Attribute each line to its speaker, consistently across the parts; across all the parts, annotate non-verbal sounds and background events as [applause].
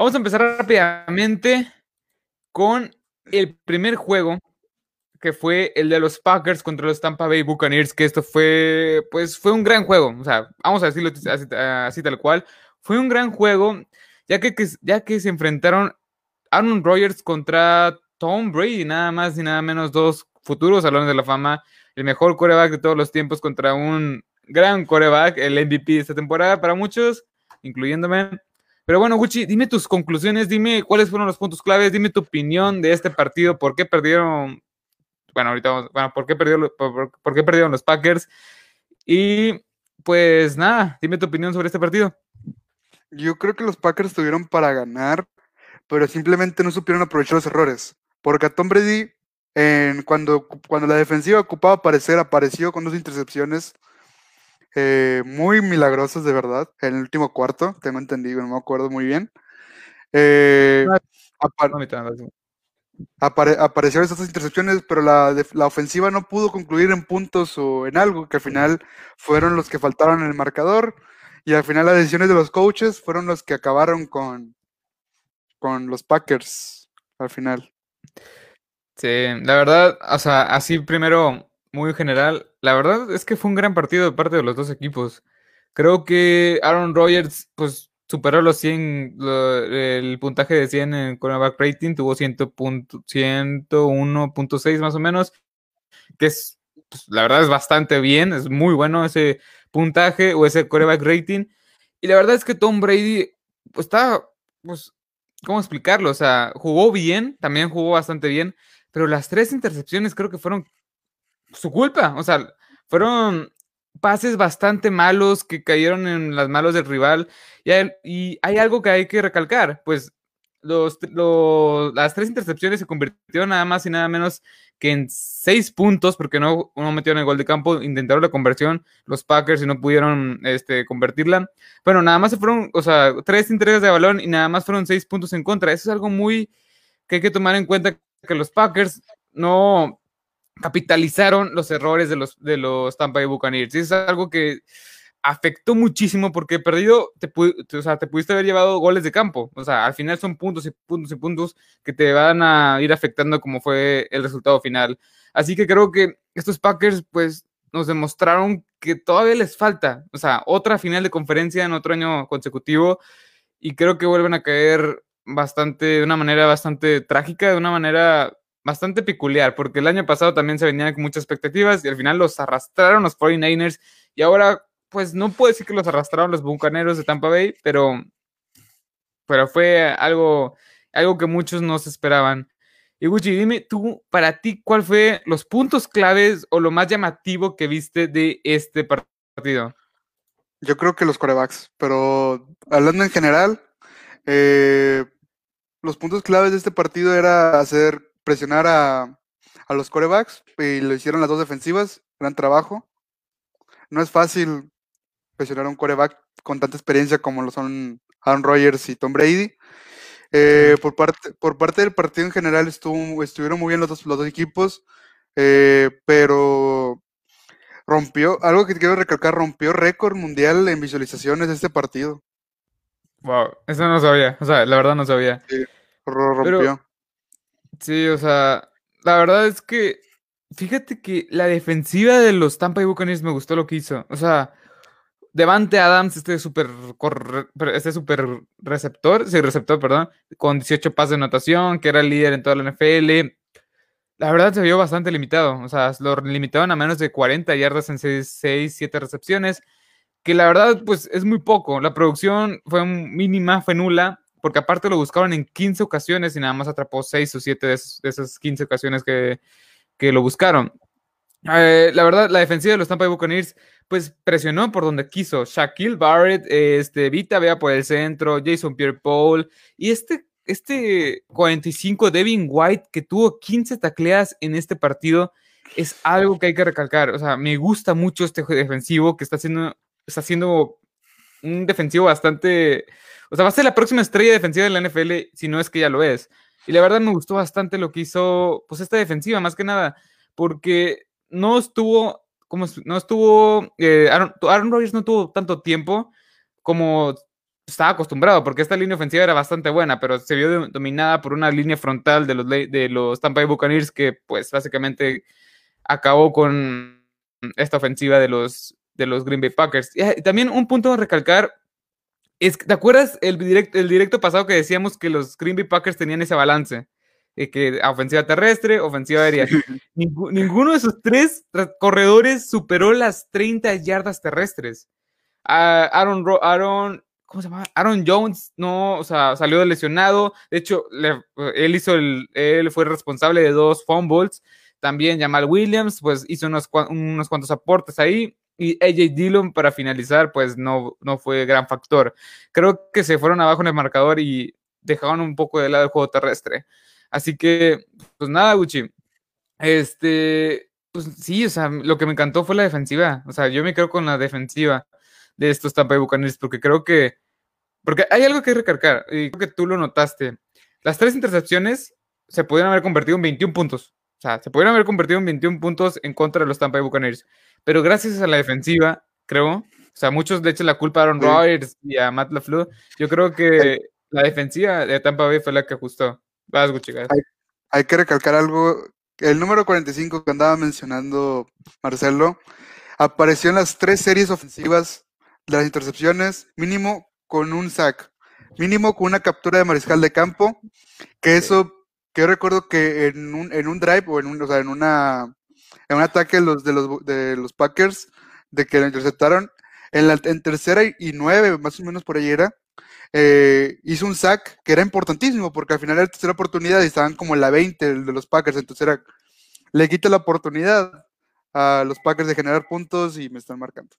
Speaker 1: Vamos a empezar rápidamente con el primer juego, que fue el de los Packers contra los Tampa Bay Buccaneers, que esto fue, pues, fue un gran juego. O sea, vamos a decirlo así, tal cual. Fue un gran juego, ya que, ya que se enfrentaron Aaron Rodgers contra Tom Brady, nada más y nada menos dos futuros salones de la fama, el mejor coreback de todos los tiempos contra un gran coreback, el MVP de esta temporada para muchos, incluyéndome. Pero bueno, Gucci, dime tus conclusiones, dime cuáles fueron los puntos claves, dime tu opinión de este partido, por qué perdieron, bueno, ahorita vamos, bueno, por qué perdieron, por, qué perdieron los Packers. Y pues nada, dime tu opinión sobre este partido.
Speaker 2: Yo creo que los Packers estuvieron para ganar, pero simplemente no supieron aprovechar los errores. Porque a Tom Brady, en, cuando, cuando la defensiva ocupaba aparecer, apareció con dos intercepciones eh, muy milagrosas de verdad, en el último cuarto, tengo entendido, no me acuerdo muy bien. Eh, aparecieron esas intercepciones, pero la, la, ofensiva no pudo concluir en puntos o en algo, que al final fueron los que faltaron en el marcador, y al final las decisiones de los coaches fueron los que acabaron con, con los Packers al final.
Speaker 1: Sí, la verdad, o sea, así primero muy general. La verdad es que fue un gran partido de parte de los dos equipos. Creo que Aaron Rodgers, pues, superó los 100, el puntaje de 100 en cornerback rating, tuvo 101.6 más o menos, que es, pues, la verdad es bastante bien, es muy bueno ese puntaje o ese coreback rating. Y la verdad es que Tom Brady, pues, está, pues, ¿cómo explicarlo? O sea, jugó bien, también jugó bastante bien, pero las tres intercepciones creo que fueron su culpa. O sea, fueron pases bastante malos que cayeron en las manos del rival. Y hay, algo que hay que recalcar, pues los, las tres intercepciones se convirtieron nada más y nada menos que en seis puntos, porque no, no metieron el gol de campo, intentaron la conversión los Packers y no pudieron este, convertirla. Bueno, nada más se fueron, o sea, tres entregas de balón y nada más fueron seis puntos en contra. Eso es algo muy que hay que tomar en cuenta que los Packers no, capitalizaron los errores de los, de los Tampa Bay Buccaneers. Es algo que afectó muchísimo porque perdido, te, o sea, te pudiste haber llevado goles de campo. O sea, al final son puntos y puntos y puntos que te van a ir afectando como fue el resultado final. Así que creo que estos Packers, pues, nos demostraron que todavía les falta, o sea, otra final de conferencia en otro año consecutivo y creo que vuelven a caer bastante, de una manera bastante trágica, de una manera bastante peculiar, porque el año pasado también se venían con muchas expectativas y al final los arrastraron los 49ers y ahora, pues no puedo decir que los arrastraron los Bucaneros de Tampa Bay, pero, pero fue algo, algo que muchos no se esperaban. Y Gucci, dime tú, para ti, ¿cuál fue los puntos claves o lo más llamativo que viste de este partido?
Speaker 2: Yo creo que los corebacks, pero hablando en general, eh, los puntos claves de este partido era hacer presionar a, los corebacks y lo hicieron las dos defensivas. Gran trabajo. No es fácil presionar a un coreback con tanta experiencia como lo son Aaron Rodgers y Tom Brady. Eh, por, parte, por parte del partido en general estuvo, estuvieron muy bien los dos, los dos equipos, eh, pero rompió, algo que quiero recalcar, rompió récord mundial en visualizaciones de este partido.
Speaker 1: Wow, eso no sabía, o sea, la verdad no sabía.
Speaker 2: Sí, rompió.
Speaker 1: Sí, o sea, la verdad es que fíjate que la defensiva de los Tampa Bay Buccaneers me gustó lo que hizo. O sea, Devante Adams, este súper este super receptor, sí, receptor, perdón, con 18 pases de anotación, que era el líder en toda la NFL. La verdad se vio bastante limitado. O sea, lo limitaron a menos de 40 yardas en 6, 7 recepciones. Que la verdad, pues es muy poco. La producción fue mínima, fue nula porque aparte lo buscaron en 15 ocasiones y nada más atrapó 6 o 7 de, esas 15 ocasiones que, lo buscaron. Eh, la verdad, la defensiva de los Tampa Bay Buccaneers, pues presionó por donde quiso. Shaquille Barrett, este, Vita vea por el centro, Jason Pierre-Paul y este, este 45 Devin White que tuvo 15 tacleadas en este partido es algo que hay que recalcar. O sea, me gusta mucho este defensivo que está haciendo, está haciendo un defensivo bastante o sea, va a ser la próxima estrella defensiva de la NFL, si no es que ya lo es. Y la verdad me gustó bastante lo que hizo, pues, esta defensiva, más que nada, porque no estuvo, como no estuvo, eh, Aaron, Rodgers no tuvo tanto tiempo como estaba acostumbrado, porque esta línea ofensiva era bastante buena, pero se vio dominada por una línea frontal de los, de los Tampa Bay Buccaneers que, pues, básicamente acabó con esta ofensiva de los, de los Green Bay Packers. Y también un punto a recalcar es, ¿te acuerdas el directo, el directo pasado que decíamos que los Green Bay Packers tenían ese balance? que ofensiva terrestre, ofensiva aérea. ninguno de esos tres corredores superó las 30 yardas terrestres. Aaron, Aaron, ¿cómo se llama? Aaron Jones, no, o sea, salió lesionado. De hecho, él hizo el, él fue responsable de dos fumbles. También Jamal Williams, pues hizo unos, unos cuantos aportes ahí. Y AJ Dillon, para finalizar, pues no, no fue gran factor. Creo que se fueron abajo en el marcador y dejaron un poco de lado el juego terrestre. Así que, pues nada, Gucci. Este, pues sí, o sea, lo que me encantó fue la defensiva. O sea, yo me quedo con la defensiva de estos Tampa Bay Buccaneers porque creo que, porque hay algo que recargar y creo que tú lo notaste. Las tres intercepciones se pudieron haber convertido en 21 puntos. O sea, se pudieron haber convertido en 21 puntos en contra de los Tampa Bay Buccaneers. Pero gracias a la defensiva, creo, o sea, muchos le echan la culpa a Aaron Rodgers y a Matt LaFleur. Yo creo que la defensiva de Tampa Bay fue la que ajustó.
Speaker 2: Hay, que recalcar algo. El número 45 que andaba mencionando Marcelo apareció en las tres series ofensivas de las intercepciones, mínimo con un sack, mínimo con una captura de mariscal de campo, que eso, que yo recuerdo que en un, en un drive o en un, o sea, en una en un ataque de los, de los, de los Packers, de que lo interceptaron, en, la, en tercera y nueve, más o menos por ahí era, eh, hizo un sack que era importantísimo porque al final era la tercera oportunidad y estaban como en la 20 de los Packers, entonces era, le quita la oportunidad a los Packers de generar puntos y me están marcando.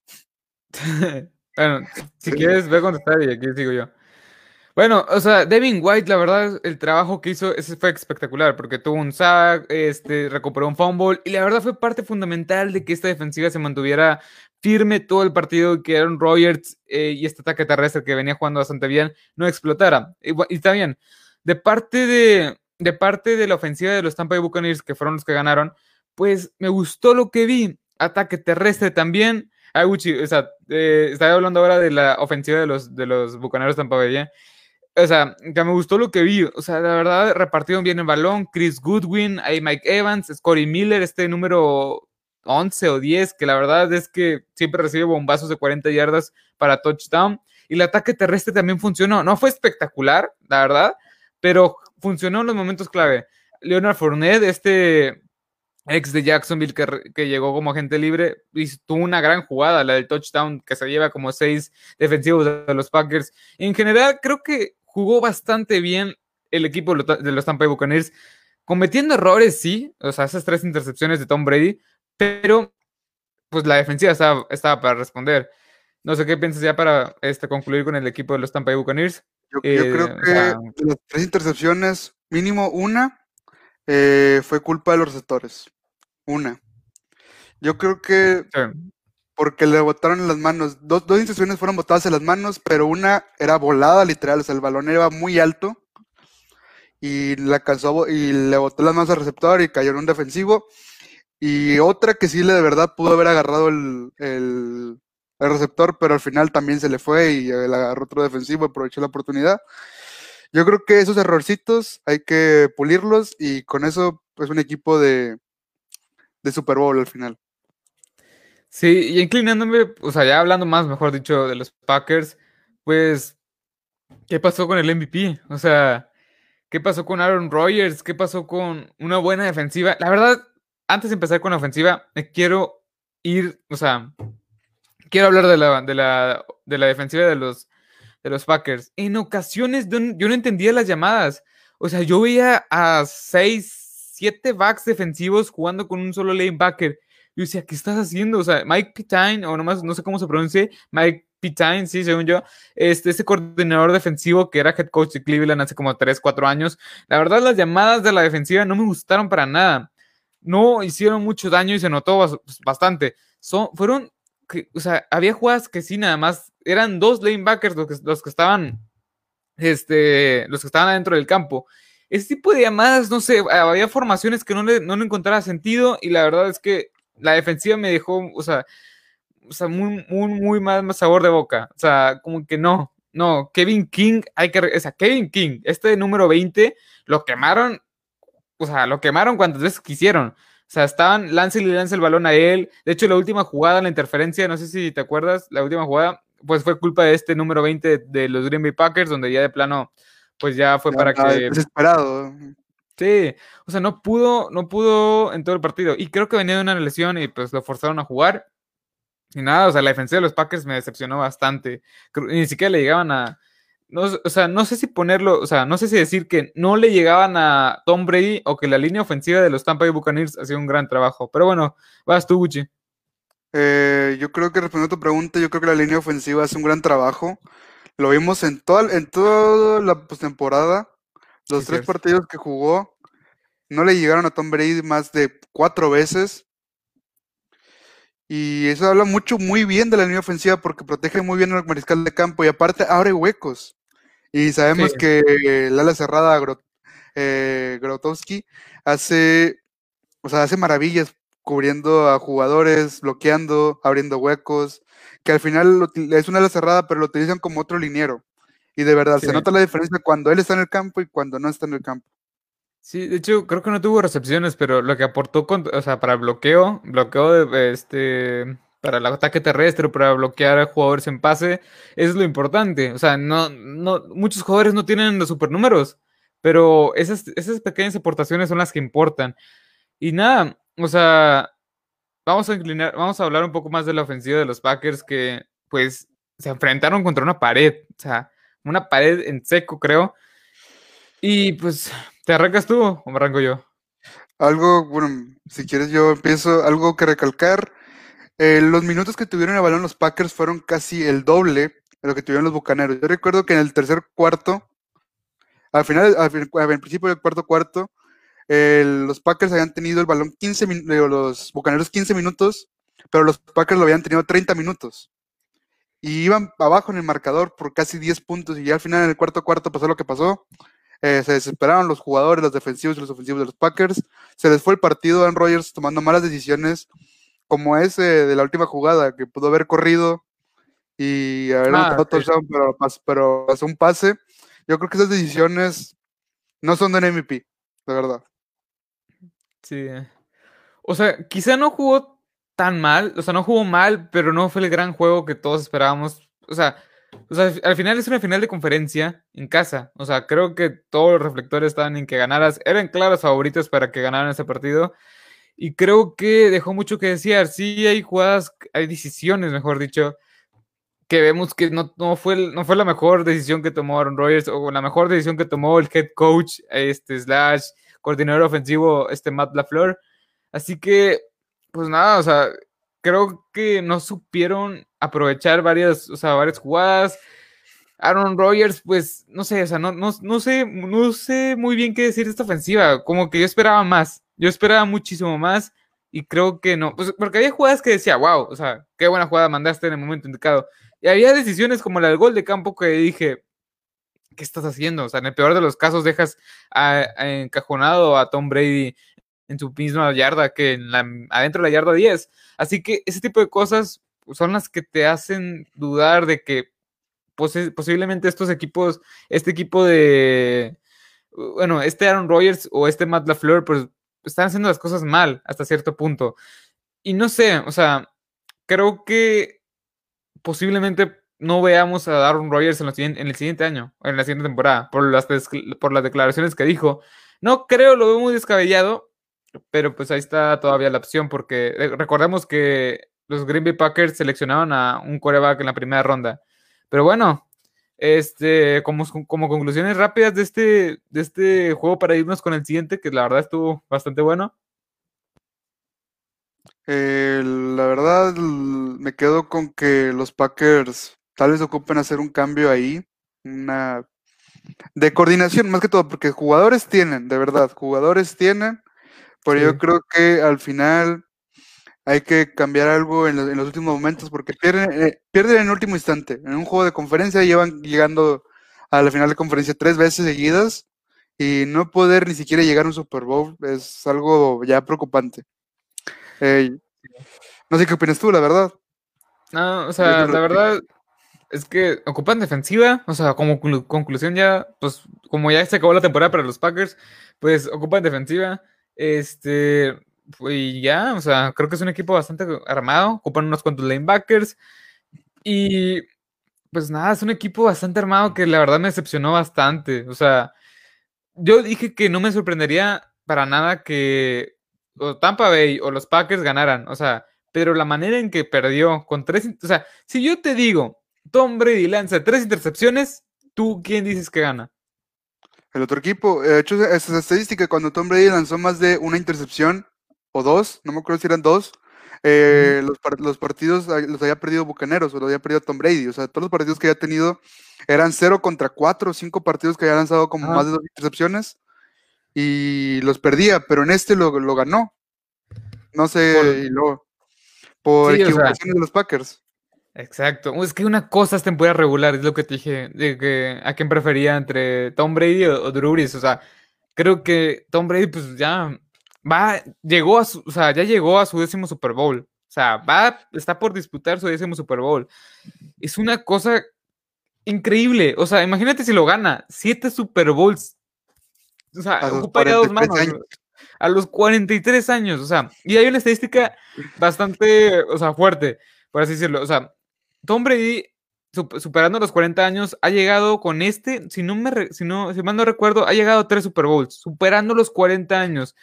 Speaker 2: [laughs]
Speaker 1: bueno, si quieres, ve a contestar y aquí sigo yo. Bueno, o sea, Devin White, la verdad, el trabajo que hizo ese fue espectacular, porque tuvo un sack, este, recuperó un fumble, y la verdad fue parte fundamental de que esta defensiva se mantuviera firme todo el partido, que Aaron Rodgers eh, y este ataque terrestre que venía jugando bastante bien no explotara. Y, está bien, de parte de, de parte de la ofensiva de los Tampa Bay Buccaneers, que fueron los que ganaron, pues me gustó lo que vi. Ataque terrestre también. Ah, o sea, eh, estaba hablando ahora de la ofensiva de los, de los Bucaneros Tampa Bay. ¿eh? O sea, que me gustó lo que vi. O sea, la verdad, repartieron bien el balón. Chris Goodwin, ahí Mike Evans, Scotty Miller, este número 11 o 10, que la verdad es que siempre recibe bombazos de 40 yardas para touchdown. Y el ataque terrestre también funcionó. No fue espectacular, la verdad, pero funcionó en los momentos clave. Leonard Fournette, este ex de Jacksonville que, llegó como agente libre, hizo, tuvo una gran jugada, la del touchdown, que se lleva como seis defensivos de los Packers. En general, creo que jugó bastante bien el equipo de los Tampa Bay Buccaneers, cometiendo errores, sí, o sea, esas tres intercepciones de Tom Brady, pero pues la defensiva estaba, para responder. No sé qué piensas ya para este, concluir con el equipo de los Tampa Bay Buccaneers.
Speaker 2: Yo, creo eh, que de las tres intercepciones, mínimo una eh, fue culpa de los receptores. Una. Yo creo que porque le botaron en las manos. Dos, dos fueron botadas en las manos, pero una era volada literal, o sea, el balón iba muy alto y la alcanzó y le botó las manos al receptor y cayó en un defensivo. Y otra que sí le de verdad pudo haber agarrado el, el, receptor, pero al final también se le fue y le agarró otro defensivo, aprovechó la oportunidad. Yo creo que esos errorcitos hay que pulirlos y con eso es un equipo de, de Super Bowl al final.
Speaker 1: Sí, y inclinándome, o sea, ya hablando más, mejor dicho, de los Packers, pues, ¿qué pasó con el MVP? O sea, ¿qué pasó con Aaron Rodgers? ¿Qué pasó con una buena defensiva? La verdad, antes de empezar con la ofensiva, me quiero ir, o sea, quiero hablar de la, de la, de la defensiva de los, de los Packers. En ocasiones yo no entendía las llamadas. O sea, yo veía a seis, siete backs defensivos jugando con un solo lanebacker yo decía, ¿qué estás haciendo? O sea, Mike Pitine, o nomás, no sé cómo se pronuncia, Mike Pitine, sí, según yo, este, ese coordinador defensivo que era head coach de Cleveland hace como 3, 4 años. La verdad, las llamadas de la defensiva no me gustaron para nada. No hicieron mucho daño y se notó pues, bastante. Son, fueron, o sea, había jugadas que sí, nada más, eran dos lanebackers los que, los que estaban, este, los que estaban adentro del campo. Ese tipo de llamadas, no sé, había formaciones que no le, no le encontraba sentido y la verdad es que la defensiva me dejó, o sea, o sea muy, muy, muy mal sabor de boca. O sea, como que no. no, Kevin King, hay que, o sea, Kevin King, este número 20, lo quemaron, o sea, lo quemaron cuantas veces quisieron. O sea, estaban, lance y lance el balón a él. De hecho, la última jugada, la interferencia, no sé si te acuerdas, la última jugada, pues fue culpa de este número 20 de los Green Bay Packers, donde ya de plano, pues ya fue para que...
Speaker 2: Desesperado.
Speaker 1: O sea, no pudo, no pudo en todo el partido. Y creo que venía de una lesión y pues lo forzaron a jugar. Y nada, o sea, la defensa de los Packers me decepcionó bastante. Ni siquiera le llegaban a. No, o sea, no sé si ponerlo, o sea, no sé si decir que no le llegaban a Tom Brady o que la línea ofensiva de los Tampa Bay Buccaneers hacía un gran trabajo. Pero bueno, vas tú, Gucci.
Speaker 2: Eh, yo creo que respondiendo a tu pregunta, yo creo que la línea ofensiva hace un gran trabajo. Lo vimos en toda, en toda la postemporada. Los tres partidos que jugó no le llegaron a Tom Brady más de cuatro veces. Y eso habla mucho, muy bien de la línea ofensiva porque protege muy bien al mariscal de campo y aparte abre huecos. Y sabemos que el ala cerrada eh, Grotowski hace, o sea, hace maravillas cubriendo a jugadores, bloqueando, abriendo huecos, que al final es una ala cerrada, pero lo utilizan como otro liniero. Y de verdad, se nota la diferencia cuando él está en el campo y cuando no está en el campo.
Speaker 1: Sí, de hecho, creo que no tuvo recepciones, pero lo que aportó, sea, para bloqueo, bloqueo de, este, para el ataque terrestre, para bloquear a jugadores en pase, es lo importante. O sea, no, muchos jugadores no tienen los supernúmeros, pero esas, esas pequeñas aportaciones son las que importan. Y nada, o sea, vamos a inclinar, vamos a hablar un poco más de la ofensiva de los Packers que, pues, se enfrentaron contra una pared, o sea, una pared en seco, creo. Y pues ¿Te arrancas tú o me arranco yo?
Speaker 2: Algo, bueno, si quieres yo empiezo, algo que recalcar. Eh, los minutos que tuvieron el balón los Packers fueron casi el doble de lo que tuvieron los Bucaneros. Yo recuerdo que en el tercer cuarto, al final, al, principio del cuarto cuarto, los Packers habían tenido el balón 15 minutos, los Bucaneros 15 minutos, pero los Packers lo habían tenido 30 minutos. Y iban abajo en el marcador por casi 10 puntos y ya al final en el cuarto cuarto pasó lo que pasó. Eh, se desesperaron los jugadores, los defensivos y los ofensivos de los Packers. Se les fue el partido a Aaron Rodgers tomando malas decisiones, como ese de la última jugada, que pudo haber corrido y haber ah, pero, pero pasó un pase. Yo creo que esas decisiones no son de MVP, de verdad.
Speaker 1: Sí. O sea, quizá no jugó tan mal, o sea, no jugó mal, pero no fue el gran juego que todos esperábamos. O sea, o al final es una final de conferencia en casa. O sea, creo que todos los reflectores estaban en que ganaras. Eran claros favoritos para que ganaran ese partido. Y creo que dejó mucho que desear. Sí, hay jugadas, hay decisiones, mejor dicho, que vemos que no, no, fue, no fue la mejor decisión que tomó Aaron Rodgers o la mejor decisión que tomó el head coach, este, slash, coordinador ofensivo, este Matt LaFleur. Así que, pues nada, o sea, creo que no supieron aprovechar varias, o sea, varias jugadas. Aaron Rodgers, pues, no sé, o sea, no, no, no, sé, no sé muy bien qué decir de esta ofensiva. Como que yo esperaba más. Yo esperaba muchísimo más y creo que no. Pues, porque había jugadas que decía, wow, o sea, qué buena jugada mandaste en el momento indicado. Y había decisiones como la del gol de campo que dije, ¿qué estás haciendo? O sea, en el peor de los casos dejas encajonado a Tom Brady en su misma yarda que en la, adentro de la yarda 10. Así que ese tipo de cosas son las que te hacen dudar de que posiblemente estos equipos, este equipo de, bueno, este Aaron Rodgers o este Matt LaFleur, pues están haciendo las cosas mal hasta cierto punto. Y no sé, o sea, creo que posiblemente no veamos a Aaron Rodgers en, el siguiente año, en la siguiente temporada, por las, por las declaraciones que dijo. No creo, lo veo muy descabellado, pero pues ahí está todavía la opción porque eh, recordemos que los Green Bay Packers seleccionaron a un coreback en la primera ronda. Pero bueno, este, como, como conclusiones rápidas de este, de este juego para irnos con el siguiente, que la verdad estuvo bastante bueno.
Speaker 2: Eh, la verdad, me quedo con que los Packers tal vez ocupen hacer un cambio ahí, una de coordinación más que todo, porque jugadores tienen, de verdad, jugadores tienen, pero yo creo que al final hay que cambiar algo en, los últimos momentos porque pierden, eh, pierden en el último instante. En un juego de conferencia llevan llegando a la final de conferencia tres veces seguidas y no poder ni siquiera llegar a un Super Bowl es algo ya preocupante. no sé qué opinas tú, la verdad.
Speaker 1: No, o sea, la verdad, es que ocupan defensiva, o sea, como conclusión ya, pues como ya se acabó la temporada para los Packers, pues ocupan defensiva, este, y ya, o sea, creo que es un equipo bastante armado, ocupan unos cuantos linebackers, y pues nada, es un equipo bastante armado que la verdad me decepcionó bastante, o sea, yo dije que no me sorprendería para nada que o Tampa Bay o los Packers ganaran, o sea, pero la manera en que perdió con tres, o sea, si yo te digo, Tom Brady lanza tres intercepciones, ¿tú quién dices que gana?
Speaker 2: El otro equipo, de hecho, esa estadística, cuando Tom Brady lanzó más de una intercepción o dos, no me acuerdo si eran dos, eh, los, partidos ah, los había perdido Bucaneros o los había perdido Tom Brady. O sea, todos los partidos que había tenido eran cero contra cuatro, cinco partidos que había lanzado como más de dos intercepciones y los perdía, pero en este lo, ganó. No sé, por, y luego, por equivocaciones de los Packers.
Speaker 1: Exacto. Es que una cosa es temporada regular, es lo que te dije, de que a quién prefería entre Tom Brady o, Drew Brees. O sea, creo que Tom Brady, pues ya va, llegó a su, o sea, ya llegó a su décimo Super Bowl. O sea, va, está por disputar su décimo Super Bowl. Es una cosa increíble. O sea, imagínate si lo gana. Siete Super Bowls. O sea, ocuparía dos manos. A los 43 años. O sea, y hay una estadística bastante, o sea, fuerte, por así decirlo. O sea, Tom Brady, superando los 40 años, ha llegado con este, si no me si no, si mal no recuerdo, ha llegado a tres Super Bowls, superando los 40 años.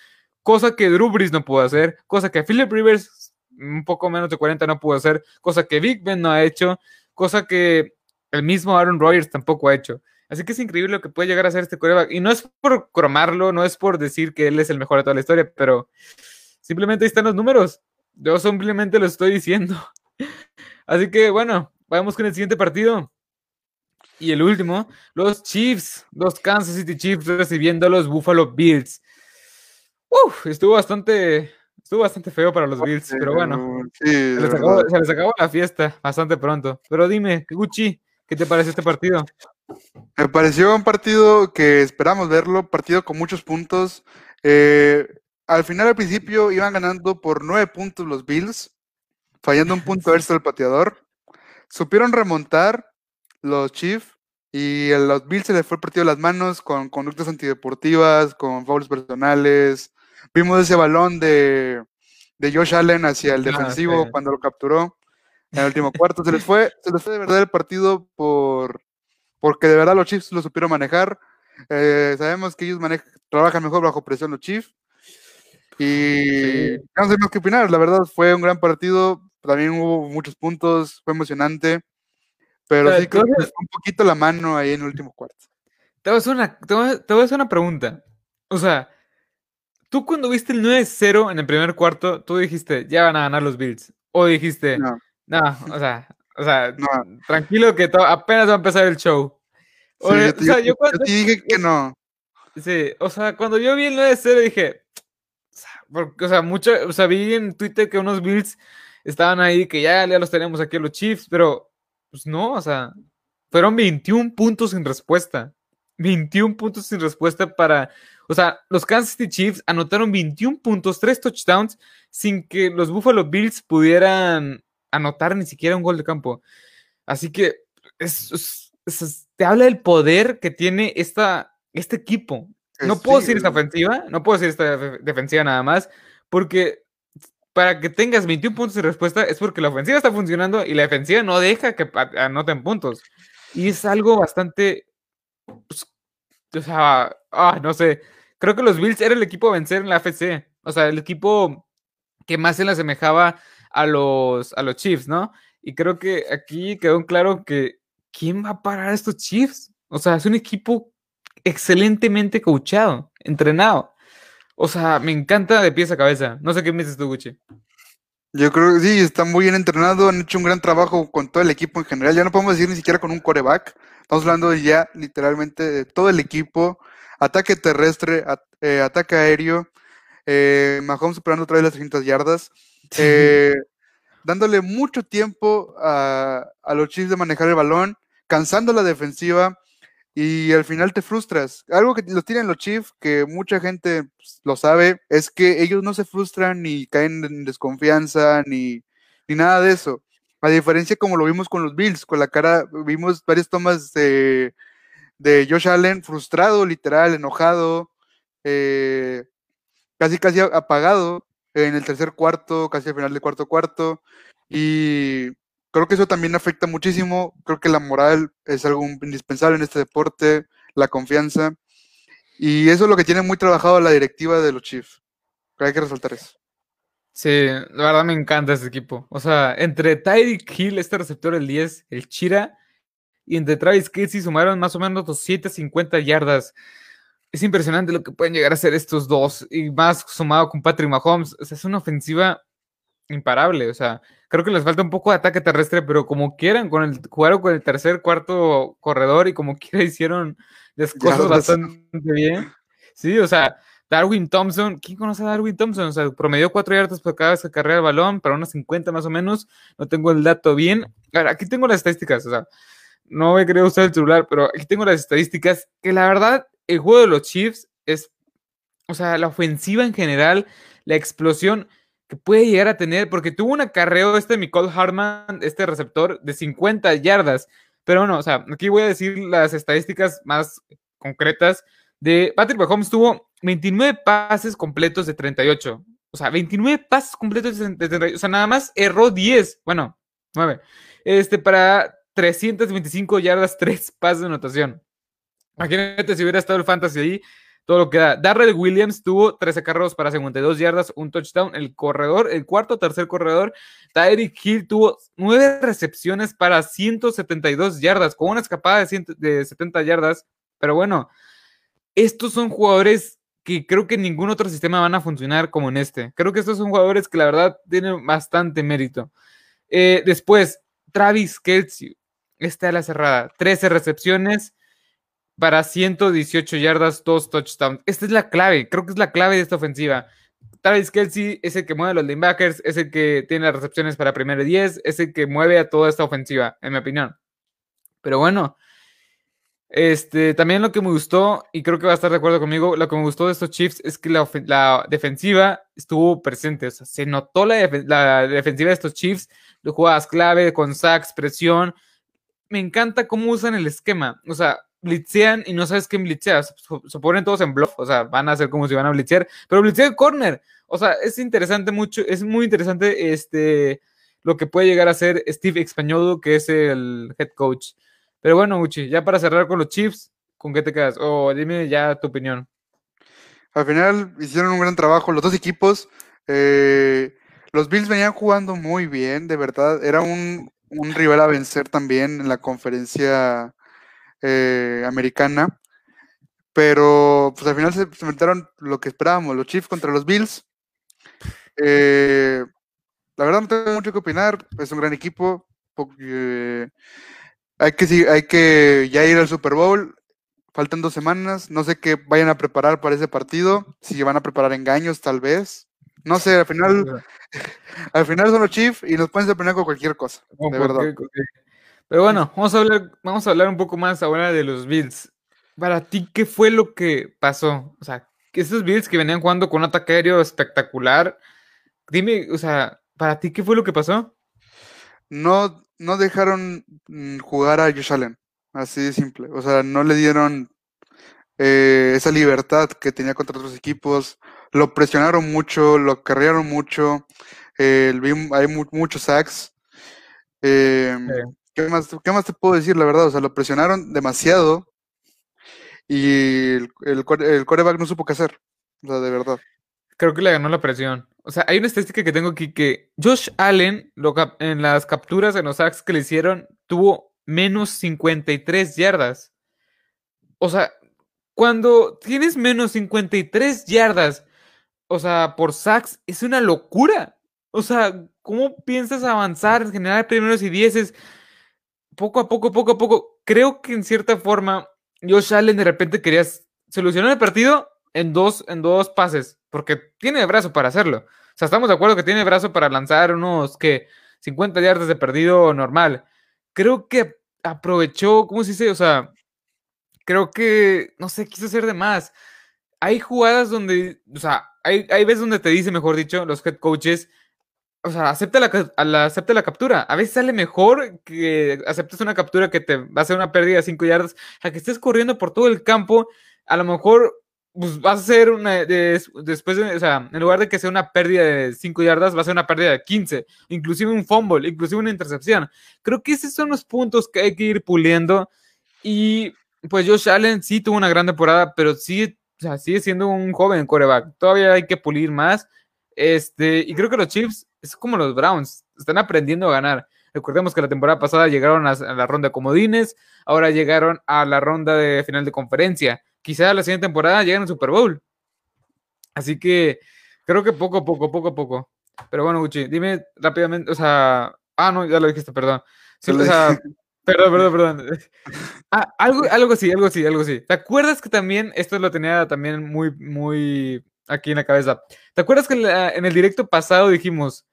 Speaker 1: Cosa que Drew Brees no pudo hacer, cosa que Philip Rivers, un poco menos de 40, no pudo hacer, cosa que Big Ben no ha hecho, cosa que el mismo Aaron Rodgers tampoco ha hecho. Así que es increíble lo que puede llegar a ser este coreback. Y no es por cromarlo, no es por decir que él es el mejor de toda la historia, pero simplemente ahí están los números. Yo simplemente lo estoy diciendo. Así que bueno, vamos con el siguiente partido. Y el último, los Chiefs, los Kansas City Chiefs recibiendo a los Buffalo Bills. Uf, estuvo bastante, estuvo bastante feo para los Bills, pero bueno, se, les acabó, la fiesta bastante pronto. Pero dime, Gucci, ¿qué te parece este partido?
Speaker 2: Me pareció un partido que esperamos verlo, partido con muchos puntos. Eh, al final, al principio, iban ganando por nueve puntos los Bills fallando un punto extra el pateador. Supieron remontar los Chiefs y a los Bills se les fue el partido de las manos con conductas antideportivas, con fouls personales. Vimos ese balón de, de Josh Allen hacia el ah, defensivo cuando lo capturó en el último [laughs] cuarto. Se les fue, se les fue de verdad el partido por porque de verdad los Chiefs lo supieron manejar. Eh, sabemos que ellos trabajan mejor bajo presión los Chiefs. Y no sé más que opinar, la verdad fue un gran partido también hubo muchos puntos, fue emocionante, pero, sí creo que un poquito la mano ahí en el último cuarto.
Speaker 1: Te voy, a hacer una, te, voy a, hacer una pregunta. O sea, tú cuando viste el 9-0 en el primer cuarto, tú dijiste, ya van a ganar los Bills. O dijiste, no, no o sea, o sea [laughs] tranquilo que apenas va a empezar el show.
Speaker 2: O, sea, yo, cuando, dije que no.
Speaker 1: Sí, o sea, cuando yo vi el 9-0 dije, porque, o sea, mucho, o sea, vi en Twitter que unos Bills estaban ahí que ya, ya los tenemos aquí los Chiefs, pero pues no, o sea, fueron 21 puntos sin respuesta. 21 puntos sin respuesta para, o sea, los Kansas City Chiefs anotaron 21 puntos, 3 touchdowns, sin que los Buffalo Bills pudieran anotar ni siquiera un gol de campo. Así que es, te habla del poder que tiene esta, este equipo. No puedo decir esta ofensiva, no puedo decir esta defensiva nada más, porque para que tengas 21 puntos de respuesta es porque la ofensiva está funcionando y la defensiva no deja que anoten puntos. Y es algo bastante. Pues, o sea, ah, no sé. Creo que los Bills era el equipo a vencer en la FC. O sea, el equipo que más se le asemejaba a los, a los Chiefs, ¿no? Y creo que aquí quedó claro que ¿quién va a parar a estos Chiefs? O sea, es un equipo excelentemente coachado, entrenado. O sea, me encanta de pies a cabeza. No sé qué me dices tú, Gucci.
Speaker 2: Yo creo que sí, están muy bien entrenados, han hecho un gran trabajo con todo el equipo en general. Ya no podemos decir ni siquiera con un coreback. Estamos hablando ya literalmente de todo el equipo. Ataque terrestre, eh, ataque aéreo. Eh, Mahomes superando otra vez las 300 yardas. Eh, dándole mucho tiempo a, a los Chiefs de manejar el balón, cansando la defensiva y al final te frustras. Algo que lo tienen los Chiefs, que mucha gente pues, lo sabe, es que ellos no se frustran ni caen en desconfianza ni, ni nada de eso. A diferencia como lo vimos con los Bills, con la cara, vimos varias tomas de, de Josh Allen frustrado, literal, enojado, eh, casi casi apagado en el tercer cuarto, casi al final del cuarto cuarto. Y creo que eso también afecta muchísimo. Creo que la moral es algo indispensable en este deporte, la confianza. Y eso es lo que tiene muy trabajado la directiva de los Chiefs. Hay que resaltar eso.
Speaker 1: Sí, la verdad me encanta este equipo. O sea, entre Tyreek Hill, este receptor el 10, el Chira, y entre Travis Kelsey sumaron más o menos 250 yardas. Es impresionante lo que pueden llegar a hacer estos dos, y más sumado con Patrick Mahomes. O sea, es una ofensiva imparable. O sea, creo que les falta un poco de ataque terrestre, pero como quieran, con el, jugaron con el tercer, cuarto corredor y como [laughs] quiera hicieron las cosas bastante bien. Sí, o sea, Darwin Thompson, ¿quién conoce a Darwin Thompson? O sea, promedió cuatro yardas por cada vez que carrera el balón, para unas 50 más o menos. No tengo el dato bien. A ver, aquí tengo las estadísticas, o sea, no he querido usar el celular, pero aquí tengo las estadísticas, que la verdad, el juego de los Chiefs es, o sea, la ofensiva en general, la explosión que puede llegar a tener, porque tuvo un acarreo este Nicole Hartman, este receptor, de 50 yardas. Pero bueno, o sea, aquí voy a decir las estadísticas más concretas de Patrick Mahomes tuvo 29 pases completos de 38. O sea, 29 pases completos de 38. O sea, nada más erró 10. Bueno, 9. Este, para 325 yardas, 3 pases de anotación. Imagínate si hubiera estado el fantasy ahí, todo lo que da. Darrell Williams tuvo 13 carros para 52 yardas, un touchdown. El corredor, el cuarto, tercer corredor, Tyreek Hill tuvo 9 recepciones para 172 yardas, con una escapada de, de 70 yardas. Pero bueno, estos son jugadores que creo que en ningún otro sistema van a funcionar como en este. Creo que estos son jugadores que la verdad tienen bastante mérito. Eh, después, Travis Kelsey, esta es la cerrada, 13 recepciones para 118 yardas, 2 touchdowns. Esta es la clave, creo que es la clave de esta ofensiva. Travis Kelsey es el que mueve a los linebackers, es el que tiene las recepciones para primero 10, es el que mueve a toda esta ofensiva, en mi opinión. Pero bueno, este, también lo que me gustó, y creo que va a estar de acuerdo conmigo, lo que me gustó de estos Chiefs es que la, defensiva estuvo presente. O sea, se notó la, defensiva de estos Chiefs, de jugadas clave, con sacks, presión. Me encanta cómo usan el esquema. O sea, blitzean y no sabes quién blitzea. Se, ponen todos en bluff. O sea, van a hacer como si van a blitzear, pero blitzean corner. O sea, es interesante mucho, es muy interesante este, lo que puede llegar a ser Steve Españodo, que es el head coach. Pero bueno, Uchi, ya para cerrar con los Chiefs, ¿con qué te quedas? O dime ya tu opinión.
Speaker 2: Al final hicieron un gran trabajo los dos equipos. Eh, los Bills venían jugando muy bien, de verdad. Era un, rival a vencer también en la conferencia eh, americana. Pero pues al final se, enfrentaron lo que esperábamos, los Chiefs contra los Bills. Eh, la verdad no tengo mucho que opinar, es un gran equipo. Porque, hay que, hay que ya ir al Super Bowl. Faltan dos semanas. No sé qué vayan a preparar para ese partido. Si van a preparar engaños, tal vez. No sé, al final, [laughs] al final son los Chiefs y nos pueden sorprender con cualquier cosa. de verdad.
Speaker 1: Pero bueno, vamos a hablar, vamos a hablar un poco más ahora de los Bills. Para ti, ¿qué fue lo que pasó? O sea, esos Bills que venían jugando con un ataque aéreo espectacular. Dime, o sea, para ti, ¿qué fue lo que pasó?
Speaker 2: No, no dejaron mm, jugar a Josh Allen, así de simple. O sea, no le dieron eh, esa libertad que tenía contra otros equipos. Lo presionaron mucho, lo carrearon mucho. Eh, hay muchos sacks. Em, ¿qué, más, ¿Qué más te puedo decir, la verdad? O sea, lo presionaron demasiado y el, el, el coreback no supo qué hacer. O sea, de verdad.
Speaker 1: Creo que le ganó la presión. O sea, hay una estadística que tengo aquí que Josh Allen, en las capturas, en los sacks que le hicieron, tuvo menos 53 yardas. O sea, cuando tienes menos 53 yardas, o sea, por sacks, es una locura. O sea, ¿cómo piensas avanzar, generar primeros y dieces? Poco a poco, poco a poco. Creo que en cierta forma, Josh Allen de repente quería solucionar el partido en dos, en dos pases, porque tiene brazo para hacerlo. O sea, estamos de acuerdo que tiene brazo para lanzar unos que 50 yardas de perdido normal. Creo que aprovechó, ¿cómo se dice? O sea, creo que, no sé, quiso hacer de más. Hay jugadas donde, o sea, hay, hay veces donde te dice, mejor dicho, los head coaches, o sea, acepta la, acepta la captura. A veces sale mejor que aceptes una captura que te va a hacer una pérdida de 5 yardas a que estés corriendo por todo el campo. A lo mejor pues, vas a ser una. después, de, o sea, en lugar de que sea una pérdida de 5 yardas, va a ser una pérdida de 15. Inclusive un fumble, inclusive una intercepción. Creo que esos son los puntos que hay que ir puliendo. Y pues Josh Allen sí tuvo una gran temporada, pero sí, o sea, sigue siendo un joven coreback. Todavía hay que pulir más. Este, y creo que los Chiefs es como los Browns, están aprendiendo a ganar. Recordemos que la temporada pasada llegaron a, la ronda de comodines, ahora llegaron a la ronda de final de conferencia. Quizá la siguiente temporada lleguen al Super Bowl. Así que creo que poco a poco, poco a poco. Pero bueno, Gucci, dime rápidamente, o sea, ah, no, ya lo dijiste, perdón. o sea, [laughs] perdón, perdón, perdón. [laughs] Ah, algo, algo sí, algo sí, algo sí. ¿Te acuerdas que también, esto lo tenía también muy, muy aquí en la cabeza. ¿Te acuerdas que en el directo pasado dijimos,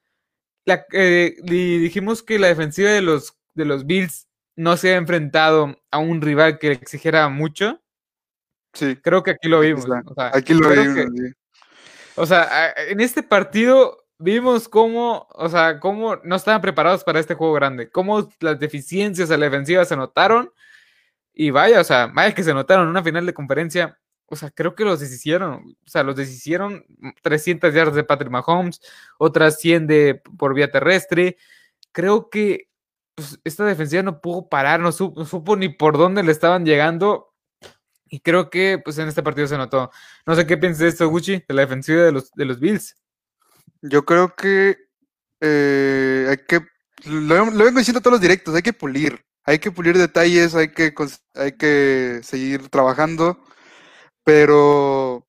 Speaker 1: la, eh, dijimos que la defensiva de los, de los Bills no se ha enfrentado a un rival que le exigiera mucho?
Speaker 2: Sí.
Speaker 1: Creo que aquí lo vimos.
Speaker 2: aquí lo vimos.
Speaker 1: O sea, en este partido vimos cómo, o sea, cómo no estaban preparados para este juego grande, cómo las deficiencias a la defensiva se notaron. Y vaya, o sea, vaya que se notaron en una final de conferencia o sea, creo que los deshicieron. O sea, los deshicieron 300 yardas de Patrick Mahomes, otras 100 de, por vía terrestre. Creo que pues, esta defensiva no pudo parar, no supo, ni por dónde le estaban llegando. Y creo que pues en este partido se notó. No sé qué piensas de esto, Gucci, de la defensiva de los, de los Bills.
Speaker 2: Yo creo que eh, hay que. Lo, lo, vengo diciendo todos los directos, hay que pulir. Hay que pulir detalles, hay que, hay que seguir trabajando pero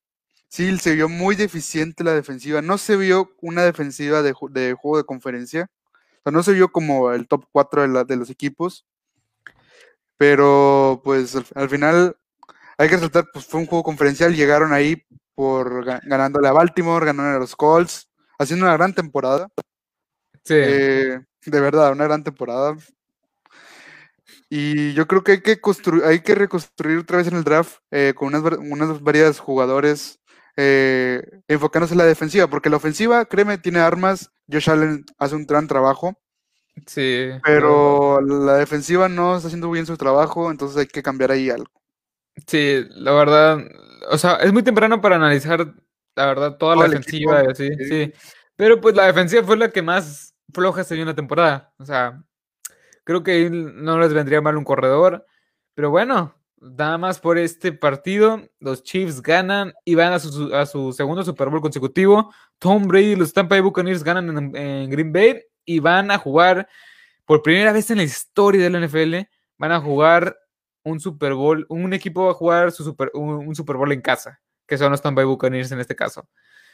Speaker 2: sí, se vio muy deficiente la defensiva. No se vio una defensiva de, juego de conferencia. O sea, no se vio como el top 4 de, de los equipos. Pero pues al, final hay que resaltar, pues fue un juego conferencial. Llegaron ahí por ganándole a Baltimore, ganando a los Colts, haciendo una gran temporada.
Speaker 1: Sí.
Speaker 2: Eh, de verdad, una gran temporada. Y yo creo que hay que, construir, hay que reconstruir otra vez en el draft eh, con unas, unas varias jugadores eh, enfocándose en la defensiva, porque la ofensiva, créeme, tiene armas. Josh Allen hace un gran trabajo.
Speaker 1: Sí.
Speaker 2: Pero la defensiva no está haciendo bien su trabajo, entonces hay que cambiar ahí algo.
Speaker 1: Sí, la verdad, o sea, es muy temprano para analizar, la verdad, toda la defensiva, sí, sí. Pero pues la defensiva fue la que más floja se dio en la temporada. O sea, Creo que no les vendría mal un corredor. Pero bueno, nada más por este partido, los Chiefs ganan y van a su, segundo Super Bowl consecutivo. Tom Brady y los Tampa Bay Buccaneers ganan en, Green Bay y van a jugar por primera vez en la historia de la NFL. Van a jugar un Super Bowl, un equipo va a jugar su super, un, Super Bowl en casa, que son los Tampa Bay Buccaneers en este caso.